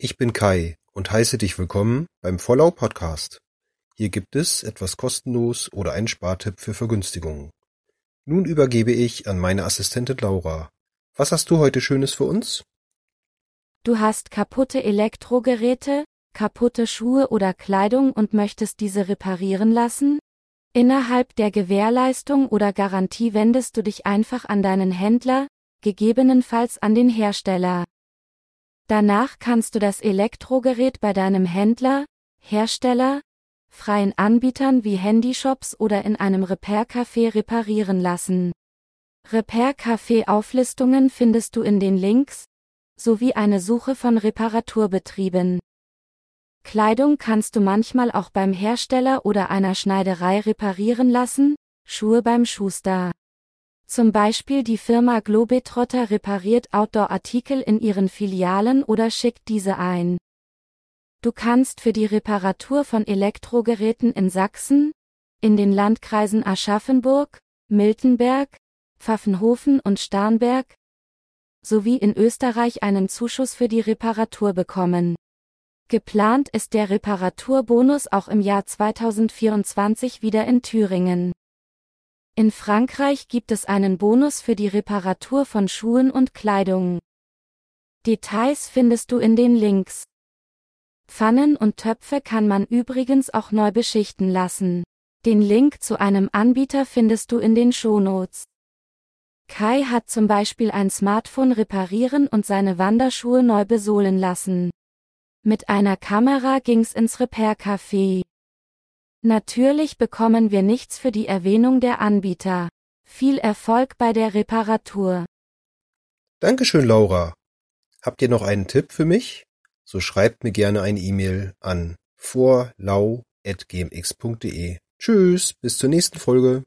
Ich bin Kai und heiße dich willkommen beim Vollau Podcast. Hier gibt es etwas kostenlos oder einen Spartipp für Vergünstigungen. Nun übergebe ich an meine Assistentin Laura. Was hast du heute Schönes für uns? Du hast kaputte Elektrogeräte, kaputte Schuhe oder Kleidung und möchtest diese reparieren lassen? Innerhalb der Gewährleistung oder Garantie wendest du dich einfach an deinen Händler, gegebenenfalls an den Hersteller. Danach kannst du das Elektrogerät bei deinem Händler, Hersteller, freien Anbietern wie Handyshops oder in einem Repair-Café reparieren lassen. Repair-Café-Auflistungen findest du in den Links, sowie eine Suche von Reparaturbetrieben. Kleidung kannst du manchmal auch beim Hersteller oder einer Schneiderei reparieren lassen, Schuhe beim Schuster. Zum Beispiel die Firma Globetrotter repariert Outdoor-Artikel in ihren Filialen oder schickt diese ein. Du kannst für die Reparatur von Elektrogeräten in Sachsen, in den Landkreisen Aschaffenburg, Miltenberg, Pfaffenhofen und Starnberg, sowie in Österreich einen Zuschuss für die Reparatur bekommen. Geplant ist der Reparaturbonus auch im Jahr 2024 wieder in Thüringen. In Frankreich gibt es einen Bonus für die Reparatur von Schuhen und Kleidung. Details findest du in den Links. Pfannen und Töpfe kann man übrigens auch neu beschichten lassen. Den Link zu einem Anbieter findest du in den Shownotes. Kai hat zum Beispiel ein Smartphone reparieren und seine Wanderschuhe neu besohlen lassen. Mit einer Kamera ging's ins Repair-Café. Natürlich bekommen wir nichts für die Erwähnung der Anbieter. Viel Erfolg bei der Reparatur. Dankeschön, Laura. Habt ihr noch einen Tipp für mich? So schreibt mir gerne eine E-Mail an vorlau.gmx.de. Tschüss, bis zur nächsten Folge.